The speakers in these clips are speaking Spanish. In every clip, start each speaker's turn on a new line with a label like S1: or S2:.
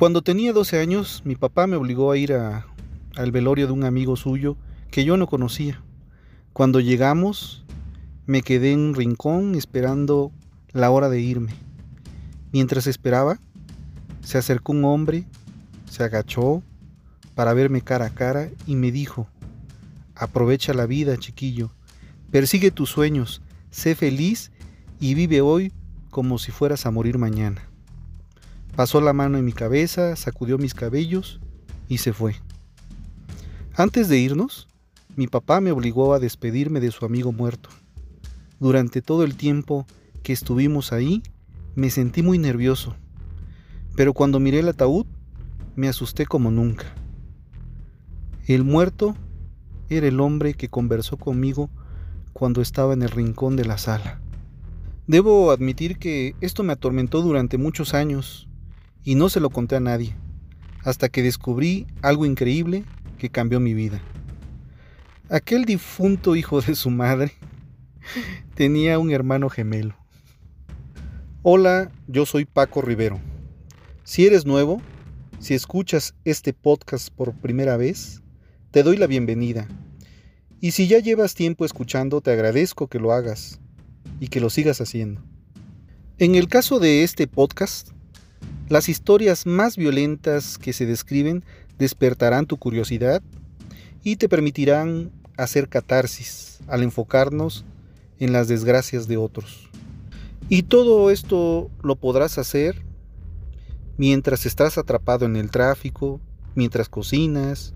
S1: Cuando tenía 12 años, mi papá me obligó a ir al velorio de un amigo suyo que yo no conocía. Cuando llegamos, me quedé en un rincón esperando la hora de irme. Mientras esperaba, se acercó un hombre, se agachó para verme cara a cara y me dijo, aprovecha la vida, chiquillo, persigue tus sueños, sé feliz y vive hoy como si fueras a morir mañana. Pasó la mano en mi cabeza, sacudió mis cabellos y se fue. Antes de irnos, mi papá me obligó a despedirme de su amigo muerto. Durante todo el tiempo que estuvimos ahí, me sentí muy nervioso, pero cuando miré el ataúd, me asusté como nunca. El muerto era el hombre que conversó conmigo cuando estaba en el rincón de la sala. Debo admitir que esto me atormentó durante muchos años y no se lo conté a nadie, hasta que descubrí algo increíble que cambió mi vida. Aquel difunto hijo de su madre tenía un hermano gemelo. Hola, yo soy Paco Rivero. Si eres nuevo, si escuchas este podcast por primera vez, te doy la bienvenida. Y si ya llevas tiempo escuchando, te agradezco que lo hagas y que lo sigas haciendo. En el caso de este podcast, las historias más violentas que se describen despertarán tu curiosidad y te permitirán hacer catarsis al enfocarnos en las desgracias de otros. Y todo esto lo podrás hacer mientras estás atrapado en el tráfico, mientras cocinas,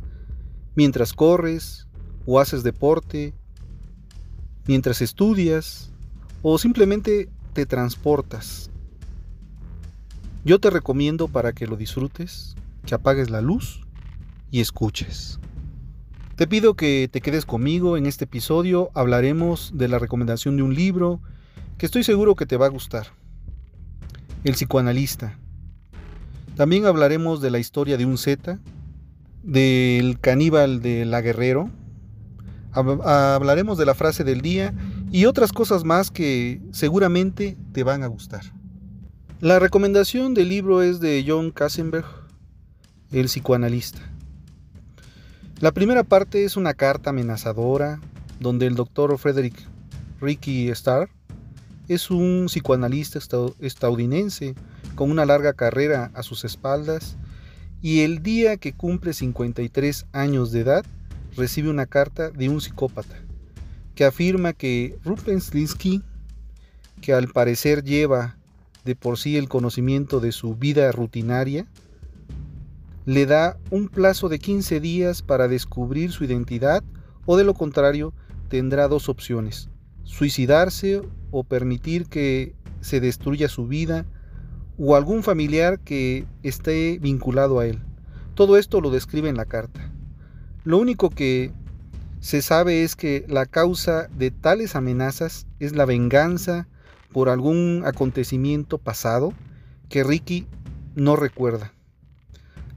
S1: mientras corres o haces deporte, mientras estudias o simplemente te transportas yo te recomiendo para que lo disfrutes, que apagues la luz y escuches. Te pido que te quedes conmigo en este episodio, hablaremos de la recomendación de un libro que estoy seguro que te va a gustar. El psicoanalista. También hablaremos de la historia de un Z, del caníbal de la guerrero. Hablaremos de la frase del día y otras cosas más que seguramente te van a gustar. La recomendación del libro es de John Kassenberg, el psicoanalista. La primera parte es una carta amenazadora donde el doctor Frederick Ricky Starr es un psicoanalista estadounidense con una larga carrera a sus espaldas y el día que cumple 53 años de edad recibe una carta de un psicópata que afirma que Rupenslinsky, que al parecer lleva de por sí el conocimiento de su vida rutinaria, le da un plazo de 15 días para descubrir su identidad o de lo contrario tendrá dos opciones, suicidarse o permitir que se destruya su vida o algún familiar que esté vinculado a él. Todo esto lo describe en la carta. Lo único que se sabe es que la causa de tales amenazas es la venganza por algún acontecimiento pasado que Ricky no recuerda.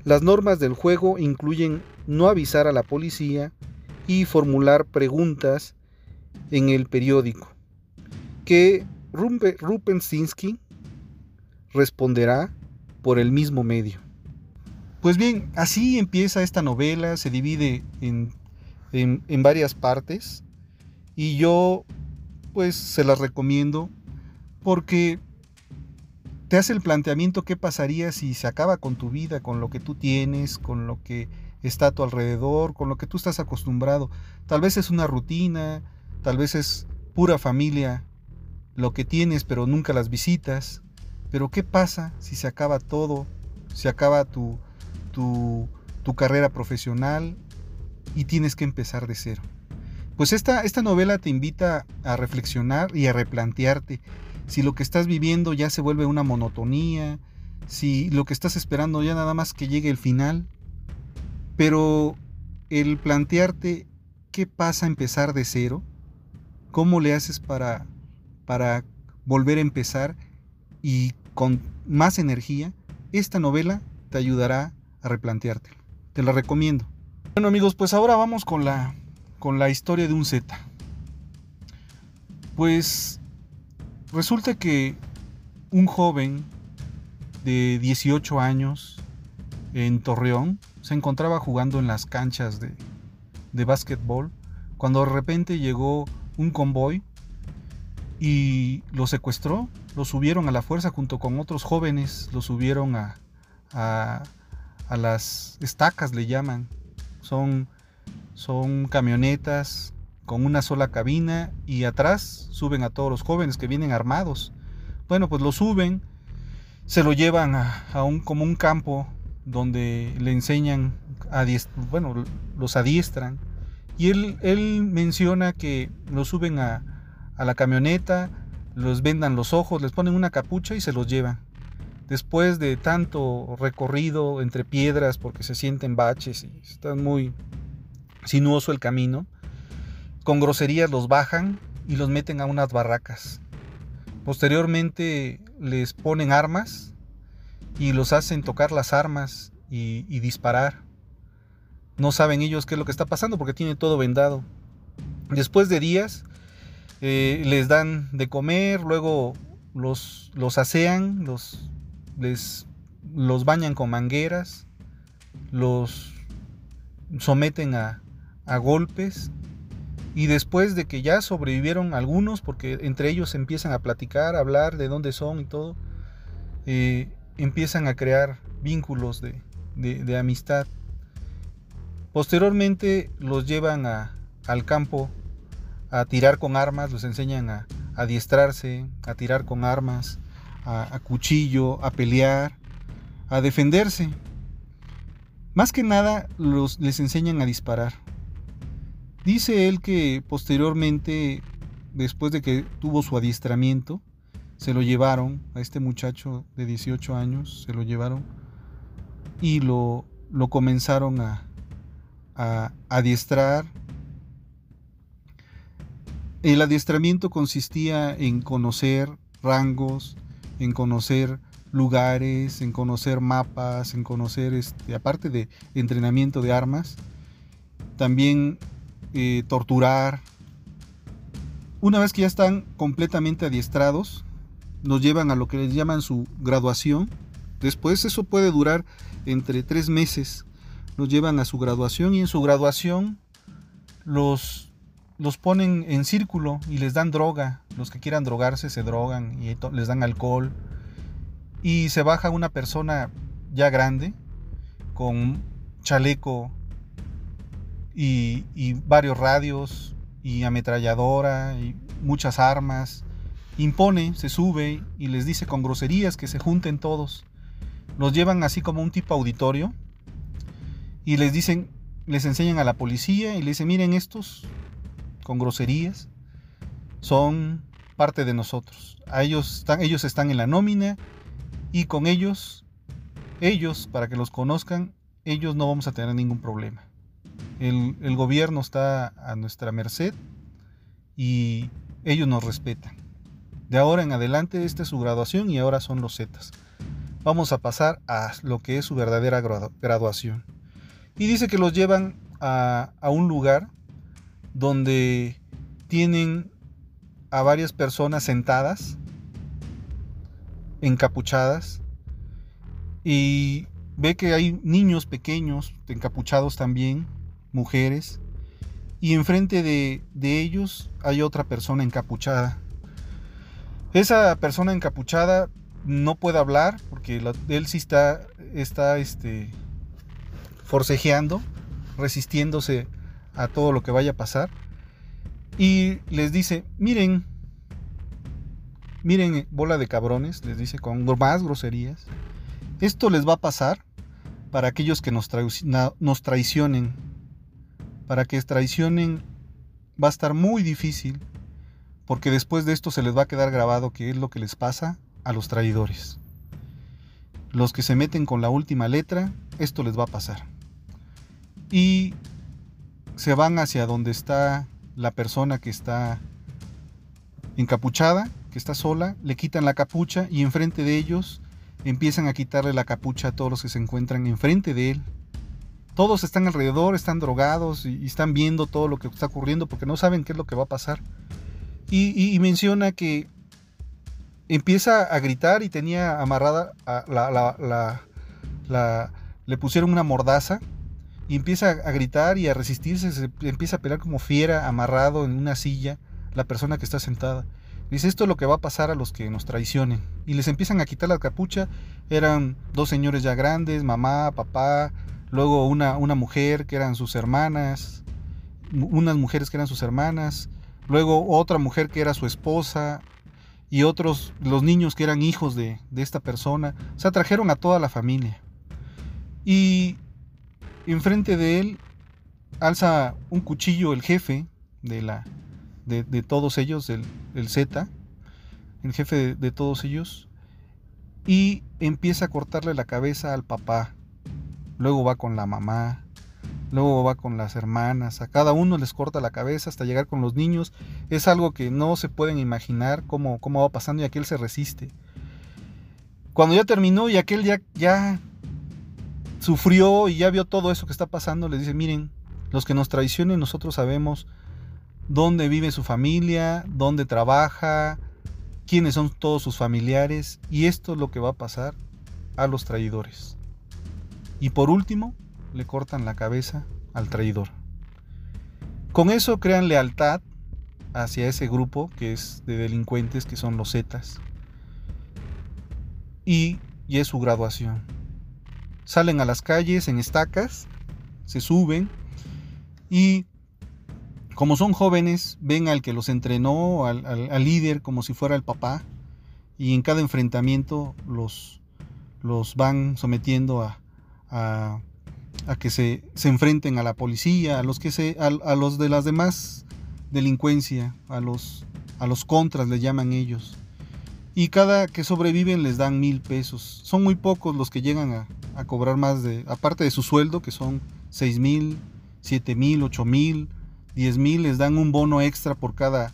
S1: Las normas del juego incluyen no avisar a la policía y formular preguntas en el periódico, que Rupensinski responderá por el mismo medio. Pues bien, así empieza esta novela, se divide en, en, en varias partes y yo pues se las recomiendo porque te hace el planteamiento qué pasaría si se acaba con tu vida, con lo que tú tienes, con lo que está a tu alrededor, con lo que tú estás acostumbrado. Tal vez es una rutina, tal vez es pura familia lo que tienes, pero nunca las visitas. Pero ¿qué pasa si se acaba todo? Se acaba tu, tu, tu carrera profesional y tienes que empezar de cero. Pues esta, esta novela te invita a reflexionar y a replantearte si lo que estás viviendo ya se vuelve una monotonía, si lo que estás esperando ya nada más que llegue el final, pero el plantearte qué pasa empezar de cero, cómo le haces para, para volver a empezar y con más energía, esta novela te ayudará a replantearte. Te la recomiendo. Bueno amigos, pues ahora vamos con la, con la historia de un Z. Pues Resulta que un joven de 18 años en Torreón se encontraba jugando en las canchas de, de básquetbol cuando de repente llegó un convoy y lo secuestró, lo subieron a la fuerza junto con otros jóvenes, lo subieron a, a, a las estacas, le llaman. Son, son camionetas con una sola cabina y atrás suben a todos los jóvenes que vienen armados. Bueno, pues lo suben, se lo llevan a, un, como un campo donde le enseñan, a bueno, los adiestran. Y él, él menciona que lo suben a, a la camioneta, los vendan los ojos, les ponen una capucha y se los llevan. Después de tanto recorrido entre piedras porque se sienten baches y está muy sinuoso el camino, con groserías los bajan y los meten a unas barracas. Posteriormente les ponen armas y los hacen tocar las armas y, disparar. No saben ellos qué es lo que está pasando porque tiene todo vendado. Después de días eh, les dan de comer, luego los, los asean, los, les, los bañan con mangueras, los someten a, a golpes y después de que ya sobrevivieron algunos, porque entre ellos empiezan a platicar, a hablar de dónde son y todo, eh, empiezan a crear vínculos de, amistad. Posteriormente los llevan al campo a tirar con armas, los enseñan a, adiestrarse, a tirar con armas, a, cuchillo, a pelear, a defenderse. Más que nada los, les enseñan a disparar. Dice él que posteriormente, después de que tuvo su adiestramiento, se lo llevaron a este muchacho de 18 años, se lo llevaron y lo, lo comenzaron a, a adiestrar. El adiestramiento consistía en conocer rangos, en conocer lugares, en conocer mapas, en conocer, este, aparte de entrenamiento de armas, también torturar. Una vez que ya están completamente adiestrados, nos llevan a lo que les llaman su graduación. Después eso puede durar entre tres meses. Nos llevan a su graduación y en su graduación los, los ponen en círculo y les dan droga. Los que quieran drogarse se drogan y les dan alcohol. Y se baja una persona ya grande con chaleco y, varios radios y ametralladora y muchas armas. Impone, se sube y les dice con groserías que se junten todos. Los llevan así como un tipo auditorio y les dicen, les enseñan a la policía y les dicen, miren estos, con groserías, son parte de nosotros. A ellos, están, ellos están en la nómina y con ellos, ellos, para que los conozcan, ellos no vamos a tener ningún problema. El, gobierno está a nuestra merced y ellos nos respetan. De ahora en adelante esta es su graduación y ahora son los Zetas. Vamos a pasar a lo que es su verdadera graduación. Y dice que los llevan a, a un lugar donde tienen a varias personas sentadas, encapuchadas, y ve que hay niños pequeños encapuchados también, mujeres, y enfrente de, de ellos hay otra persona encapuchada. Esa persona encapuchada no puede hablar porque él sí está, está este, forcejeando, resistiéndose a todo lo que vaya a pasar. Y les dice, miren, miren, bola de cabrones, les dice con más groserías, esto les va a pasar para aquellos que nos, nos traicionen. Para que traicionen va a estar muy difícil, porque después de esto se les va a quedar grabado que es lo que les pasa a los traidores. Los que se meten con la última letra, esto les va a pasar. Y se van hacia donde está la persona que está encapuchada, que está sola, le quitan la capucha y enfrente de ellos empiezan a quitarle la capucha a todos los que se encuentran enfrente de él. Todos están alrededor, están drogados y, están viendo todo lo que está ocurriendo porque no saben qué es lo que va a pasar. Y, menciona que empieza a gritar y tenía amarrada la, le pusieron una mordaza y empieza a gritar y a resistirse, se empieza a pelear como fiera, amarrado en una silla, la persona que está sentada. Dice, esto es lo que va a pasar a los que nos traicionen. Y les empiezan a quitar la capucha. Eran dos señores ya grandes, mamá, papá, luego una, una mujer que eran sus hermanas, unas mujeres que eran sus hermanas, luego otra mujer que era su esposa y otros, los niños que eran hijos de, de esta persona. O sea, trajeron a toda la familia. Y Enfrente de él alza un cuchillo el jefe de, la, de, todos ellos, el, el, Z, el jefe de, todos ellos, y empieza a cortarle la cabeza al papá. Luego va con la mamá, luego va con las hermanas, a cada uno les corta la cabeza hasta llegar con los niños. Es algo que no se pueden imaginar cómo, cómo va pasando y aquel se resiste. Cuando ya terminó y aquel ya, ya sufrió y ya vio todo eso que está pasando, les dice, miren, los que nos traicionen nosotros sabemos dónde vive su familia, dónde trabaja, quiénes son todos sus familiares y esto es lo que va a pasar a los traidores. Y por último, le cortan la cabeza al traidor. Con eso crean lealtad hacia ese grupo que es de delincuentes que son los Zetas. Y, es su graduación salen a las calles en estacas, se suben y como son jóvenes, ven al que los entrenó, al, líder, como si fuera el papá, y en cada enfrentamiento los, los van sometiendo a, a, que se, se, enfrenten a la policía, a los, que se, a, los de las demás delincuencia, a los, a los contras le llaman ellos. Y cada que sobreviven les dan mil pesos. Son muy pocos los que llegan a, a cobrar más de, aparte de su sueldo, que son 6 mil, 7 mil, 8 mil, 10 mil, les dan un bono extra por cada,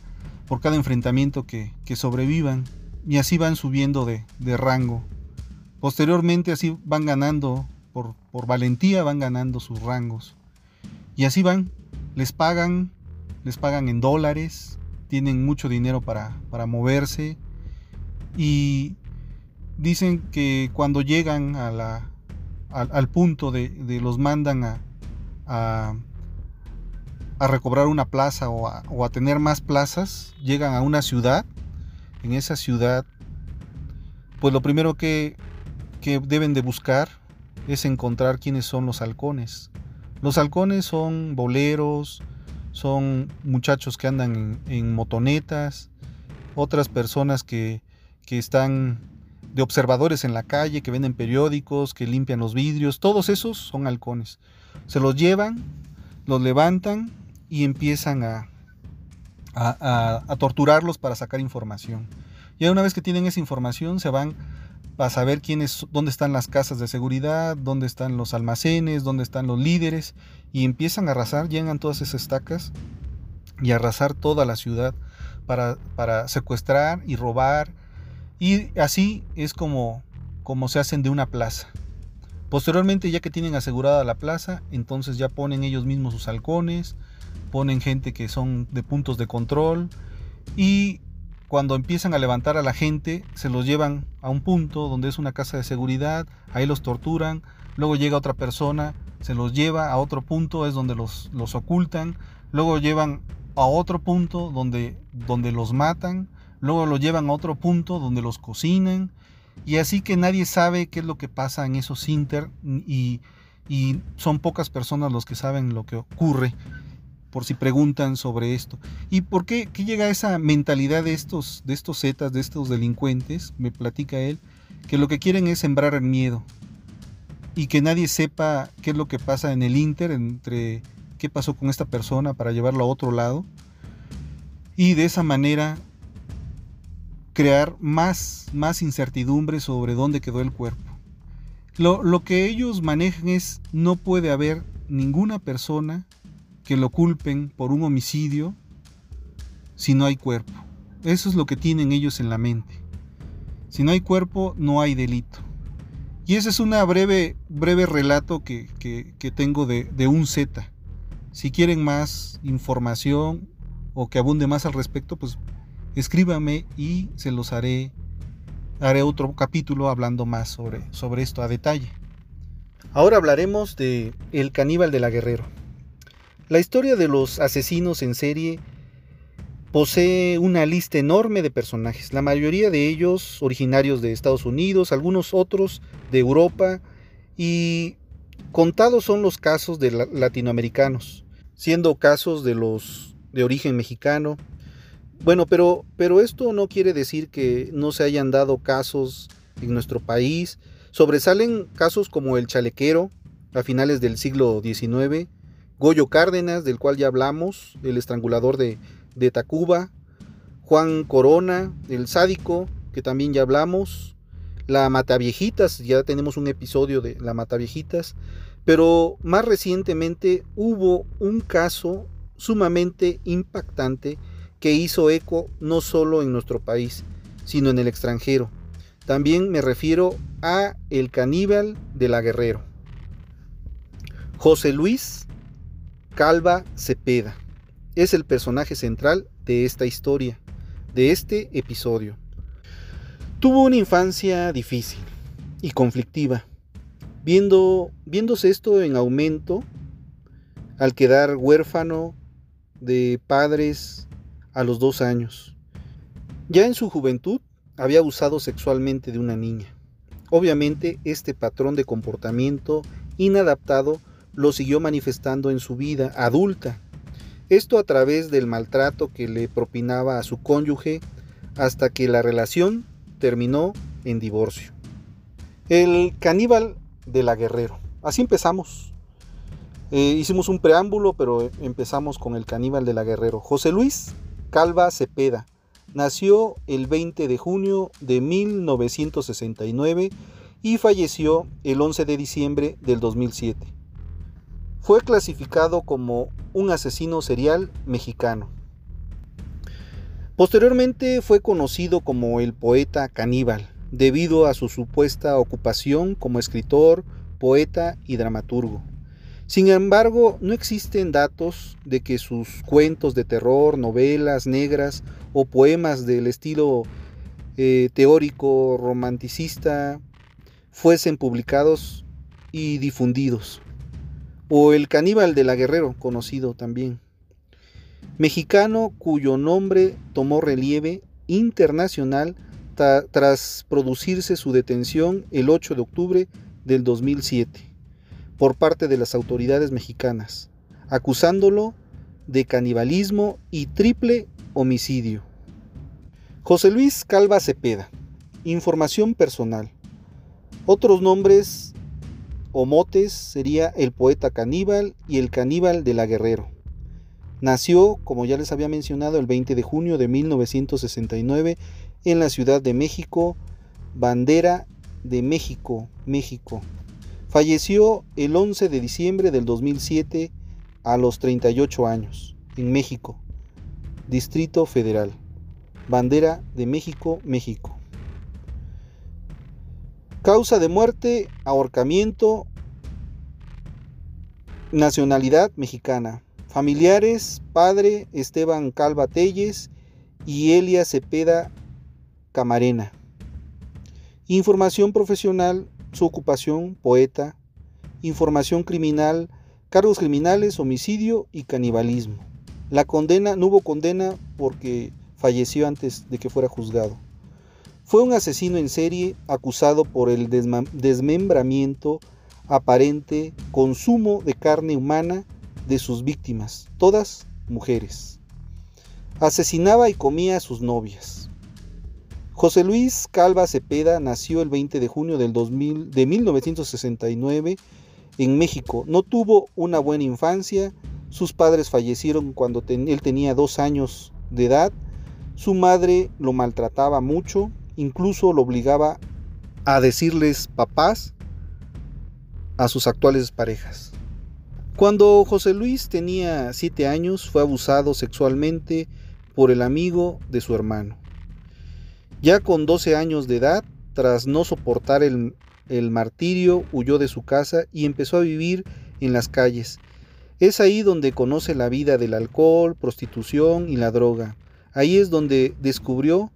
S1: por cada enfrentamiento que, sobrevivan. Y así van subiendo de, rango. Posteriormente así van ganando, por, por valentía van ganando sus rangos. Y así van, les pagan, les pagan en dólares, tienen mucho dinero para, para moverse. Y dicen que cuando llegan a la, al, punto de, los mandan a, a, recobrar una plaza o a, tener más plazas, llegan a una ciudad, en esa ciudad, pues lo primero que, deben de buscar es encontrar quiénes son los halcones. Los halcones son boleros, son muchachos que andan en, motonetas, otras personas que, que están de observadores en la calle que venden periódicos, que limpian los vidrios, todos esos son halcones. Se los llevan, los levantan y empiezan a, a, torturarlos para sacar información. Y una vez que tienen esa información se van para saber quiénes, dónde están las casas de seguridad, dónde están los almacenes, dónde están los líderes y empiezan a arrasar, llegan todas esas estacas y arrasar toda la ciudad para, para secuestrar y robar y así es como, como se hacen de una plaza. Posteriormente, ya que tienen asegurada la plaza, entonces ya ponen ellos mismos sus halcones, ponen gente que son de puntos de control y cuando empiezan a levantar a la gente, se los llevan a un punto donde es una casa de seguridad, ahí los torturan, luego llega otra persona, se los lleva a otro punto, es donde los, los ocultan, luego llevan a otro punto donde, donde los matan, luego los llevan a otro punto donde los cocinan Y así que nadie sabe qué es lo que pasa en esos inter y, y son pocas personas los que saben lo que ocurre por si preguntan sobre esto. ¿Y por qué, llega esa mentalidad de estos, de estos zetas, de estos delincuentes? Me platica él, que lo que quieren es sembrar el miedo y que nadie sepa qué es lo que pasa en el Inter, entre qué pasó con esta persona para llevarlo a otro lado. Y de esa manera crear más, más incertidumbre sobre dónde quedó el cuerpo. Lo, lo que ellos manejan es no puede haber ninguna persona que lo culpen por un homicidio si no hay cuerpo. Eso es lo que tienen ellos en la mente. Si no hay cuerpo, no hay delito. Y ese es un breve, breve relato que, tengo de, de, un Z. Si quieren más información o que abunde más al respecto, pues escríbame y se los haré. Haré otro capítulo hablando más sobre, sobre esto a detalle. Ahora hablaremos de El caníbal de la Guerrero. La historia de los asesinos en serie posee una lista enorme de personajes, la mayoría de ellos originarios de Estados Unidos, algunos otros de Europa y contados son los casos de latinoamericanos, siendo casos de los de origen mexicano. Bueno, pero, pero esto no quiere decir que no se hayan dado casos en nuestro país. Sobresalen casos como el chalequero a finales del siglo XIX, Goyo Cárdenas, del cual ya hablamos, el estrangulador de, Tacuba, Juan Corona, el sádico, que también ya hablamos, la Mataviejitas, ya tenemos un episodio de la Mataviejitas, pero más recientemente hubo un caso sumamente impactante que hizo eco no solo en nuestro país, sino en el extranjero. También me refiero a el caníbal de la Guerrero. José Luis Calva Cepeda. Es el personaje central de esta historia, de este episodio. Tuvo una infancia difícil y conflictiva, viendo, viéndose esto en aumento al quedar huérfano de padres a los dos años. Ya en su juventud había abusado sexualmente de una niña. Obviamente este patrón de comportamiento inadaptado lo siguió manifestando en su vida adulta. Esto a través del maltrato que le propinaba a su cónyuge hasta que la relación terminó en divorcio. El caníbal de la Guerrero. Así empezamos. Eh, hicimos un preámbulo, pero empezamos con el caníbal de la Guerrero. José Luis Calva Cepeda nació el 20 de junio de 1969 y falleció el 11 de diciembre del 2007. Fue clasificado como un asesino serial mexicano. Posteriormente fue conocido como el poeta caníbal, debido a su supuesta ocupación como escritor, poeta y dramaturgo. Sin embargo, no existen datos de que sus cuentos de terror, novelas negras o poemas del estilo eh, teórico romanticista fuesen publicados y difundidos o el caníbal de la Guerrero, conocido también. Mexicano cuyo nombre tomó relieve internacional tras producirse su detención el 8 de octubre del 2007 por parte de las autoridades mexicanas, acusándolo de canibalismo y triple homicidio. José Luis Calva Cepeda. Información personal. Otros nombres o motes sería el poeta caníbal y el caníbal de la Guerrero. Nació, como ya les había mencionado, el 20 de junio de 1969 en la Ciudad de México, Bandera de México, México. Falleció el 11 de diciembre del 2007 a los 38 años, en México, Distrito Federal. Bandera de México, México. Causa de muerte, ahorcamiento, nacionalidad mexicana. Familiares, padre Esteban Calva Telles y Elia Cepeda Camarena. Información profesional, su ocupación, poeta. Información criminal, cargos criminales, homicidio y canibalismo. La condena, no hubo condena porque falleció antes de que fuera juzgado. Fue un asesino en serie acusado por el desmembramiento aparente, consumo de carne humana de sus víctimas, todas mujeres. Asesinaba y comía a sus novias. José Luis Calva Cepeda nació el 20 de junio del 2000, de 1969 en México. No tuvo una buena infancia. Sus padres fallecieron cuando él tenía dos años de edad. Su madre lo maltrataba mucho, incluso lo obligaba a decirles papás a sus actuales parejas. Cuando José Luis tenía siete años fue abusado sexualmente por el amigo de su hermano. Ya con 12 años de edad, tras no soportar el, el martirio, huyó de su casa y empezó a vivir en las calles. Es ahí donde conoce la vida del alcohol, prostitución y la droga. Ahí es donde descubrió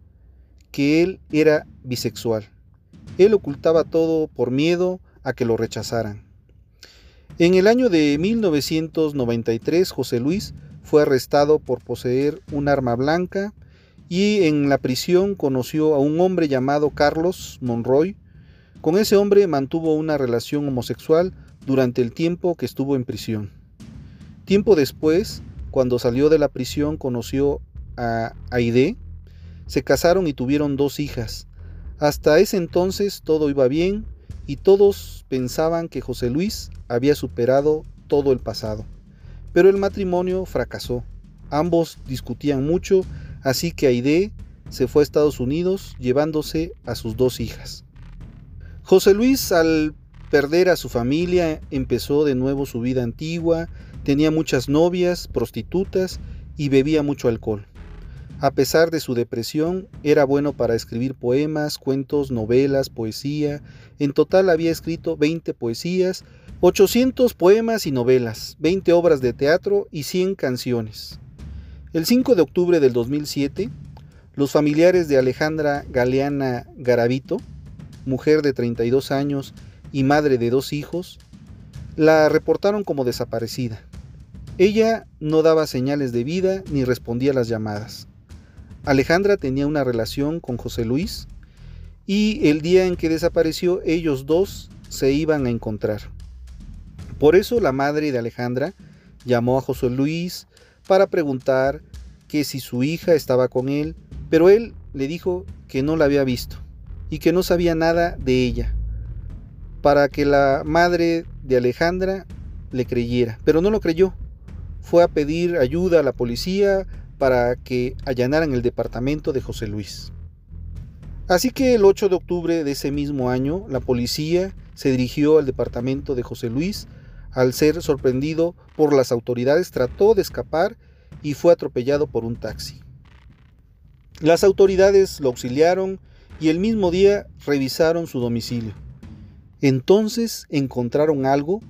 S1: que él era bisexual. Él ocultaba todo por miedo a que lo rechazaran. En el año de 1993, José Luis fue arrestado por poseer un arma blanca y en la prisión conoció a un hombre llamado Carlos Monroy. Con ese hombre mantuvo una relación homosexual durante el tiempo que estuvo en prisión. Tiempo después, cuando salió de la prisión, conoció a Aide. Se casaron y tuvieron dos hijas. Hasta ese entonces todo iba bien y todos pensaban que José Luis había superado todo el pasado. Pero el matrimonio fracasó. Ambos discutían mucho Así que Aide se fue a Estados Unidos llevándose a sus dos hijas. José Luis al perder a su familia empezó de nuevo su vida antigua, tenía muchas novias, prostitutas y bebía mucho alcohol. A pesar de su depresión, era bueno para escribir poemas, cuentos, novelas, poesía. En total había escrito 20 poesías, 800 poemas y novelas, 20 obras de teatro y 100 canciones. El 5 de octubre del 2007, los familiares de Alejandra Galeana Garavito, mujer de 32 años y madre de dos hijos, la reportaron como desaparecida. Ella no daba señales de vida ni respondía a las llamadas. Alejandra tenía una relación con José Luis y el día en que desapareció ellos dos se iban a encontrar. Por eso la madre de Alejandra llamó a José Luis para preguntar que si su hija estaba con él, pero él le dijo que no la había visto y que no sabía nada de ella, para que la madre de Alejandra le creyera, pero no lo creyó. Fue a pedir ayuda a la policía para que allanaran el departamento de José Luis. Así que el 8 de octubre de ese mismo año, la policía se dirigió al departamento de José Luis. Al ser sorprendido por las autoridades, trató de escapar y fue atropellado por un taxi. Las autoridades lo auxiliaron y el mismo día revisaron su domicilio. Entonces encontraron algo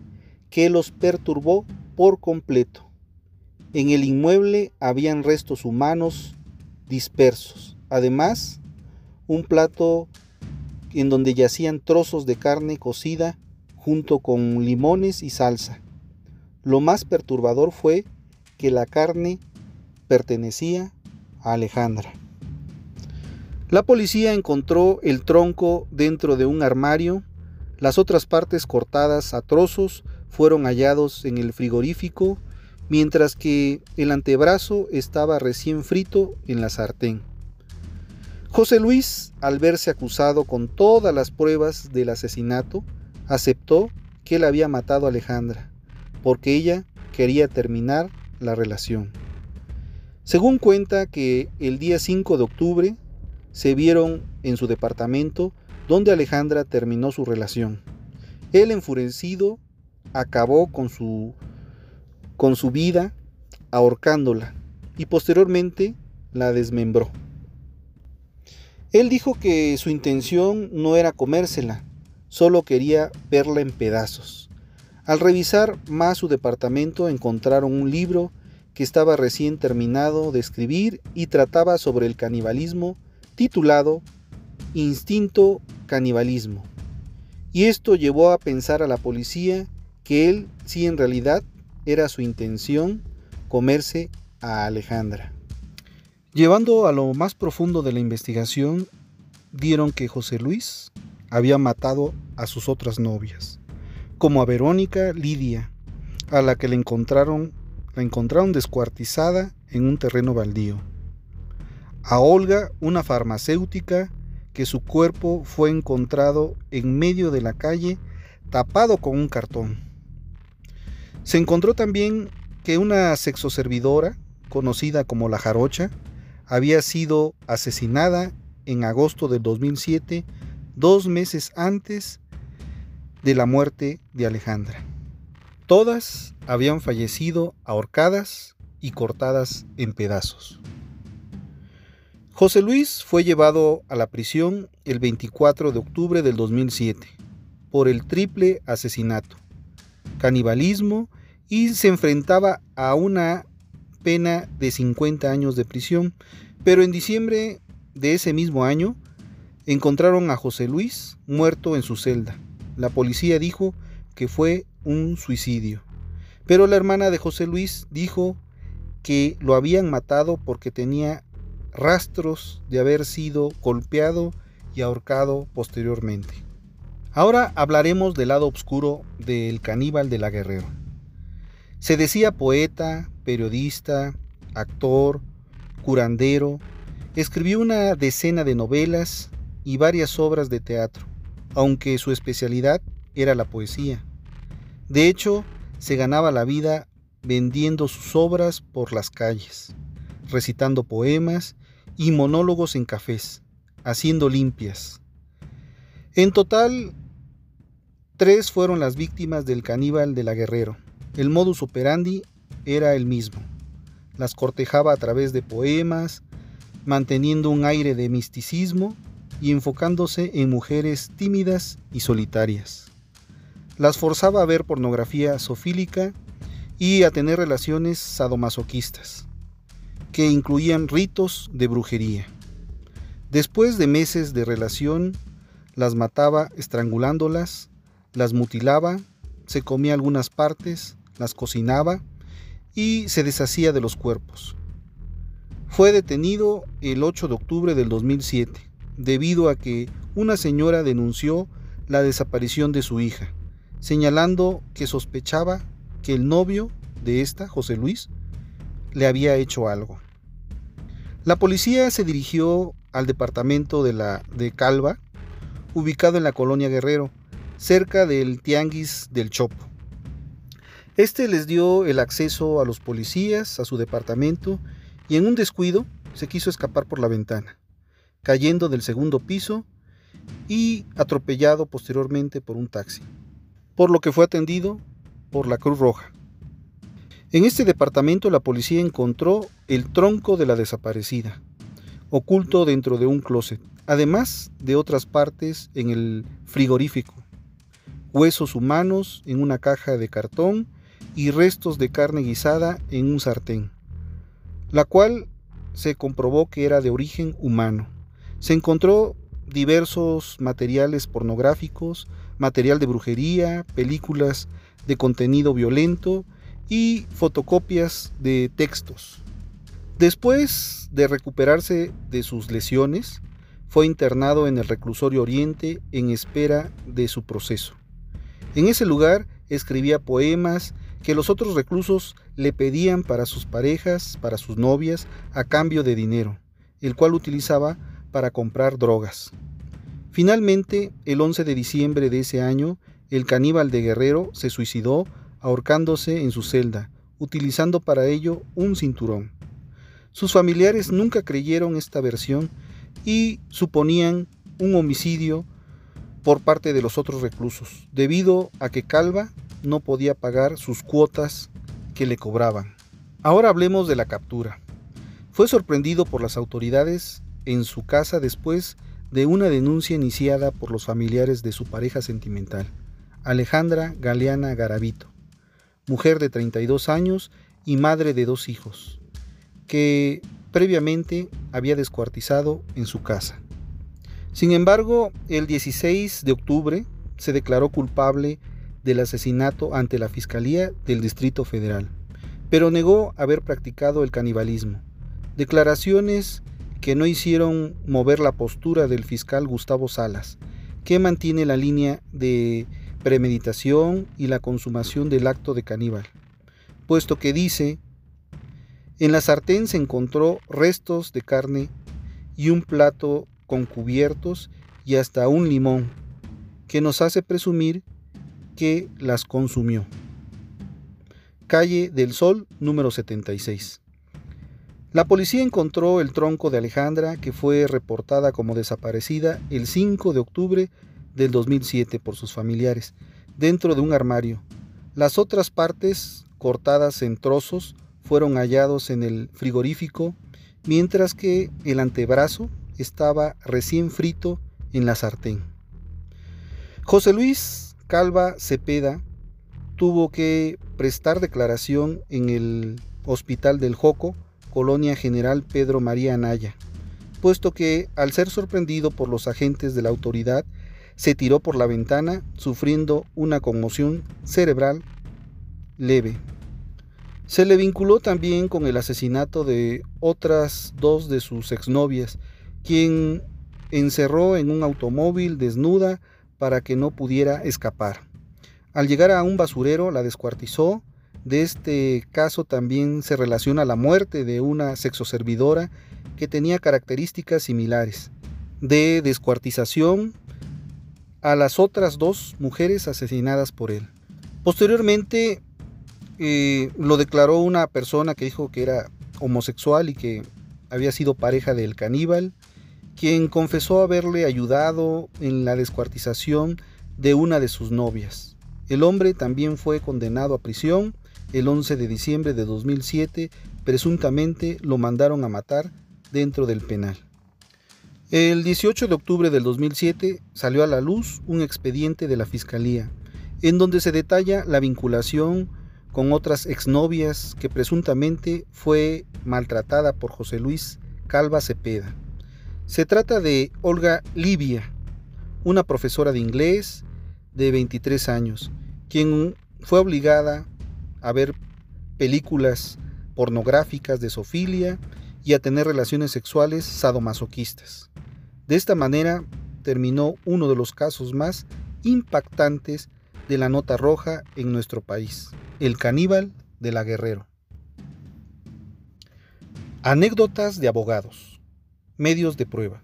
S1: que los perturbó por completo. En el inmueble habían restos humanos dispersos. Además, un plato en donde yacían trozos de carne cocida junto con limones y salsa. Lo más perturbador fue que la carne pertenecía a Alejandra. La policía encontró el tronco dentro de un armario, las otras partes cortadas a trozos fueron hallados en el frigorífico, mientras que el antebrazo estaba recién frito en la sartén. José Luis, al verse acusado con todas las pruebas del asesinato, aceptó que él había matado a Alejandra, porque ella quería terminar la relación. Según cuenta que el día 5 de octubre se vieron en su departamento donde Alejandra terminó su relación. Él enfurecido acabó con su con su vida ahorcándola y posteriormente la desmembró. Él dijo que su intención no era comérsela, solo quería verla en pedazos. Al revisar más su departamento encontraron un libro que estaba recién terminado de escribir y trataba sobre el canibalismo titulado Instinto Canibalismo. Y esto llevó a pensar a la policía que él sí en realidad era su intención comerse a Alejandra. Llevando a lo más profundo de la investigación, dieron que José Luis había matado a sus otras novias, como a Verónica Lidia, a la que le encontraron, la encontraron descuartizada en un terreno baldío. A Olga, una farmacéutica, que su cuerpo fue encontrado en medio de la calle tapado con un cartón. Se encontró también que una sexoservidora, conocida como la Jarocha, había sido asesinada en agosto del 2007, dos meses antes de la muerte de Alejandra. Todas habían fallecido ahorcadas y cortadas en pedazos. José Luis fue llevado a la prisión el 24 de octubre del 2007 por el triple asesinato, canibalismo y se enfrentaba a una pena de 50 años de prisión, pero en diciembre de ese mismo año encontraron a José Luis muerto en su celda. La policía dijo que fue un suicidio, pero la hermana de José Luis dijo que lo habían matado porque tenía rastros de haber sido golpeado y ahorcado posteriormente. Ahora hablaremos del lado oscuro del caníbal de la Guerrero. Se decía poeta, periodista, actor, curandero, escribió una decena de novelas y varias obras de teatro, aunque su especialidad era la poesía. De hecho, se ganaba la vida vendiendo sus obras por las calles, recitando poemas y monólogos en cafés, haciendo limpias. En total, tres fueron las víctimas del caníbal de la Guerrero. El modus operandi era el mismo. Las cortejaba a través de poemas, manteniendo un aire de misticismo y enfocándose en mujeres tímidas y solitarias. Las forzaba a ver pornografía sofílica y a tener relaciones sadomasoquistas que incluían ritos de brujería. Después de meses de relación, las mataba estrangulándolas, las mutilaba, se comía algunas partes, las cocinaba y se deshacía de los cuerpos. Fue detenido el 8 de octubre del 2007 debido a que una señora denunció la desaparición de su hija, señalando que sospechaba que el novio de esta, José Luis, le había hecho algo. La policía se dirigió al departamento de la de Calva, ubicado en la colonia Guerrero, cerca del Tianguis del Chopo. Este les dio el acceso a los policías a su departamento y en un descuido se quiso escapar por la ventana, cayendo del segundo piso y atropellado posteriormente por un taxi, por lo que fue atendido por la Cruz Roja. En este departamento la policía encontró el tronco de la desaparecida, oculto dentro de un closet, además de otras partes en el frigorífico, huesos humanos en una caja de cartón y restos de carne guisada en un sartén, la cual se comprobó que era de origen humano. Se encontró diversos materiales pornográficos, material de brujería, películas de contenido violento, y fotocopias de textos. Después de recuperarse de sus lesiones, fue internado en el reclusorio Oriente en espera de su proceso. En ese lugar escribía poemas que los otros reclusos le pedían para sus parejas, para sus novias, a cambio de dinero, el cual utilizaba para comprar drogas. Finalmente, el 11 de diciembre de ese año, el caníbal de Guerrero se suicidó ahorcándose en su celda, utilizando para ello un cinturón. Sus familiares nunca creyeron esta versión y suponían un homicidio por parte de los otros reclusos, debido a que Calva no podía pagar sus cuotas que le cobraban. Ahora hablemos de la captura. Fue sorprendido por las autoridades en su casa después de una denuncia iniciada por los familiares de su pareja sentimental, Alejandra Galeana Garavito, mujer de 32 años y madre de dos hijos, que previamente había descuartizado en su casa. Sin embargo, el 16 de octubre se declaró culpable del asesinato ante la Fiscalía del Distrito Federal, pero negó haber practicado el canibalismo, declaraciones que no hicieron mover la postura del fiscal Gustavo Salas, que mantiene la línea de premeditación y la consumación del acto de caníbal, puesto que dice, en la sartén se encontró restos de carne y un plato con cubiertos y hasta un limón, que nos hace presumir que las consumió. Calle del Sol, número 76. La policía encontró el tronco de Alejandra, que fue reportada como desaparecida el 5 de octubre del 2007 por sus familiares, dentro de un armario. Las otras partes, cortadas en trozos, fueron hallados en el frigorífico, mientras que el antebrazo estaba recién frito en la sartén. José Luis Calva Cepeda tuvo que prestar declaración en el Hospital del Joco, Colonia General Pedro María Anaya, puesto que al ser sorprendido por los agentes de la autoridad, se tiró por la ventana sufriendo una conmoción cerebral leve. Se le vinculó también con el asesinato de otras dos de sus exnovias, quien encerró en un automóvil desnuda para que no pudiera escapar. Al llegar a un basurero la descuartizó. De este caso también se relaciona la muerte de una sexoservidora que tenía características similares, de descuartización a las otras dos mujeres asesinadas por él. Posteriormente eh, lo declaró una persona que dijo que era homosexual y que había sido pareja del caníbal, quien confesó haberle ayudado en la descuartización de una de sus novias. El hombre también fue condenado a prisión el 11 de diciembre de 2007, presuntamente lo mandaron a matar dentro del penal. El 18 de octubre del 2007 salió a la luz un expediente de la Fiscalía, en donde se detalla la vinculación con otras exnovias que presuntamente fue maltratada por José Luis Calva Cepeda. Se trata de Olga Livia, una profesora de inglés de 23 años, quien fue obligada a ver películas pornográficas de sofilia y a tener relaciones sexuales sadomasoquistas. De esta manera terminó uno de los casos más impactantes de la nota roja en nuestro país, el caníbal de la Guerrero. Anécdotas de abogados. Medios de prueba.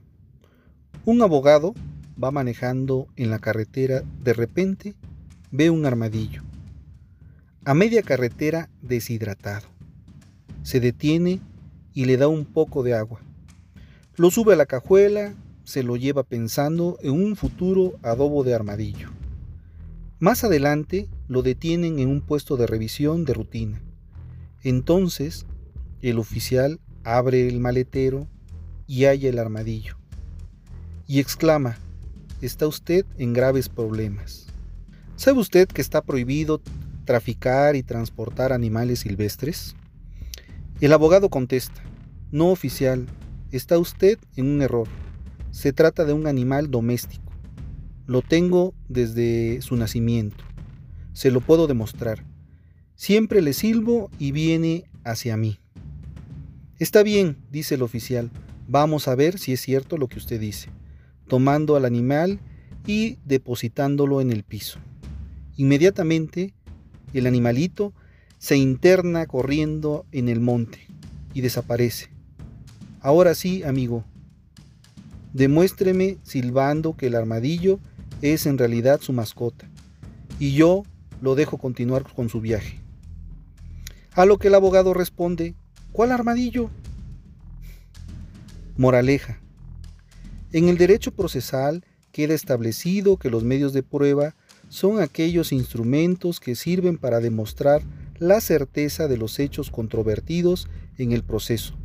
S1: Un abogado va manejando en la carretera, de repente ve un armadillo. A media carretera deshidratado. Se detiene y le da un poco de agua. Lo sube a la cajuela, se lo lleva pensando en un futuro adobo de armadillo. Más adelante lo detienen en un puesto de revisión de rutina. Entonces el oficial abre el maletero y halla el armadillo. Y exclama, está usted en graves problemas. ¿Sabe usted que está prohibido traficar y transportar animales silvestres? El abogado contesta, no oficial, está usted en un error. Se trata de un animal doméstico. Lo tengo desde su nacimiento. Se lo puedo demostrar. Siempre le silbo y viene hacia mí. Está bien, dice el oficial. Vamos a ver si es cierto lo que usted dice. Tomando al animal y depositándolo en el piso. Inmediatamente, el animalito se interna corriendo en el monte y desaparece. Ahora sí, amigo, Demuéstreme silbando que el armadillo es en realidad su mascota, y yo lo dejo continuar con su viaje. A lo que el abogado responde, ¿cuál armadillo? Moraleja. En el derecho procesal queda establecido que los medios de prueba son aquellos instrumentos que sirven para demostrar la certeza de los hechos controvertidos en el proceso,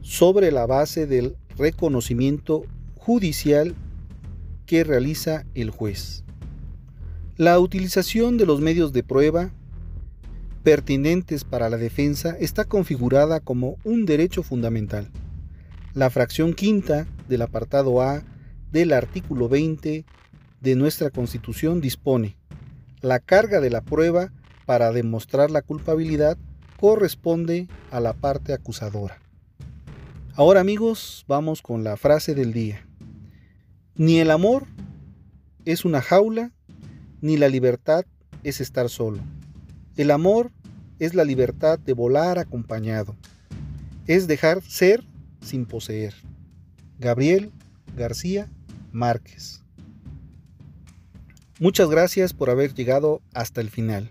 S1: sobre la base del reconocimiento judicial que realiza el juez. La utilización de los medios de prueba pertinentes para la defensa está configurada como un derecho fundamental. La fracción quinta del apartado A del artículo 20 de nuestra Constitución dispone, la carga de la prueba para demostrar la culpabilidad corresponde a la parte acusadora. Ahora amigos, vamos con la frase del día. Ni el amor es una jaula, ni la libertad es estar solo. El amor es la libertad de volar acompañado. Es dejar ser sin poseer. Gabriel García Márquez. Muchas gracias por haber llegado hasta el final.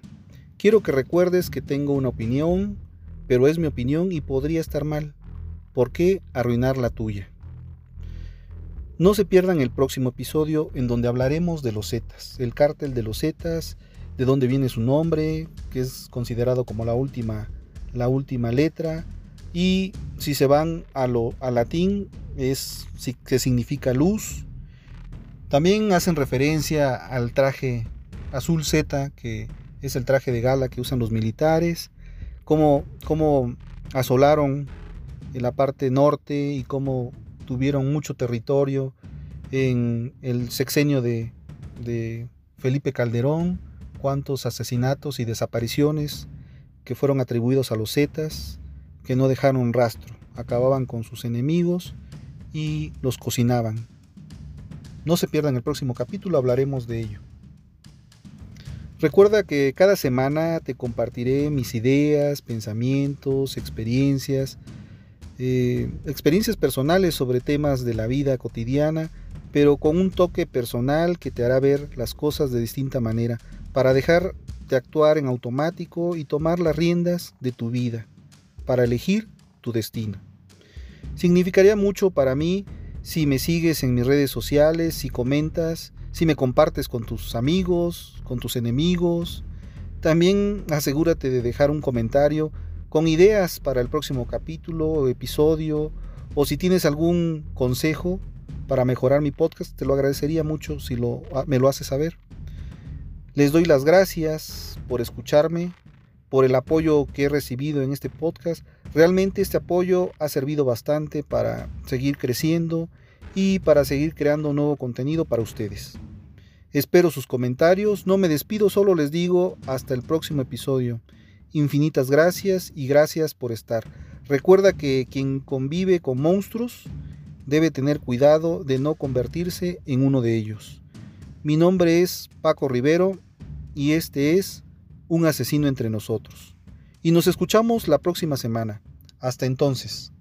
S1: Quiero que recuerdes que tengo una opinión, pero es mi opinión y podría estar mal. ¿Por qué arruinar la tuya? No se pierdan el próximo episodio en donde hablaremos de los Zetas, el cártel de los Zetas, de dónde viene su nombre, que es considerado como la última, la última letra, y si se van a lo a latín es que significa luz. También hacen referencia al traje azul Z, que es el traje de gala que usan los militares, cómo, cómo asolaron en la parte norte y cómo tuvieron mucho territorio en el sexenio de, de Felipe Calderón, cuántos asesinatos y desapariciones que fueron atribuidos a los Zetas, que no dejaron rastro, acababan con sus enemigos y los cocinaban. No se pierdan el próximo capítulo, hablaremos de ello. Recuerda que cada semana te compartiré mis ideas, pensamientos, experiencias, eh, experiencias personales sobre temas de la vida cotidiana, pero con un toque personal que te hará ver las cosas de distinta manera, para dejar de actuar en automático y tomar las riendas de tu vida, para elegir tu destino. Significaría mucho para mí si me sigues en mis redes sociales, si comentas, si me compartes con tus amigos, con tus enemigos. También asegúrate de dejar un comentario con ideas para el próximo capítulo o episodio, o si tienes algún consejo para mejorar mi podcast, te lo agradecería mucho si ah, me lo haces saber. Les doy las gracias por escucharme, por el apoyo que he recibido en este podcast. Realmente este apoyo ha servido bastante para seguir creciendo y para seguir creando nuevo contenido para ustedes. Espero sus comentarios, no me despido, solo les digo hasta el próximo episodio. Infinitas gracias y gracias por estar. Recuerda que quien convive con monstruos debe tener cuidado de no convertirse en uno de ellos. Mi nombre es Paco Rivero y este es Un asesino entre nosotros. Y nos escuchamos la próxima semana. Hasta entonces.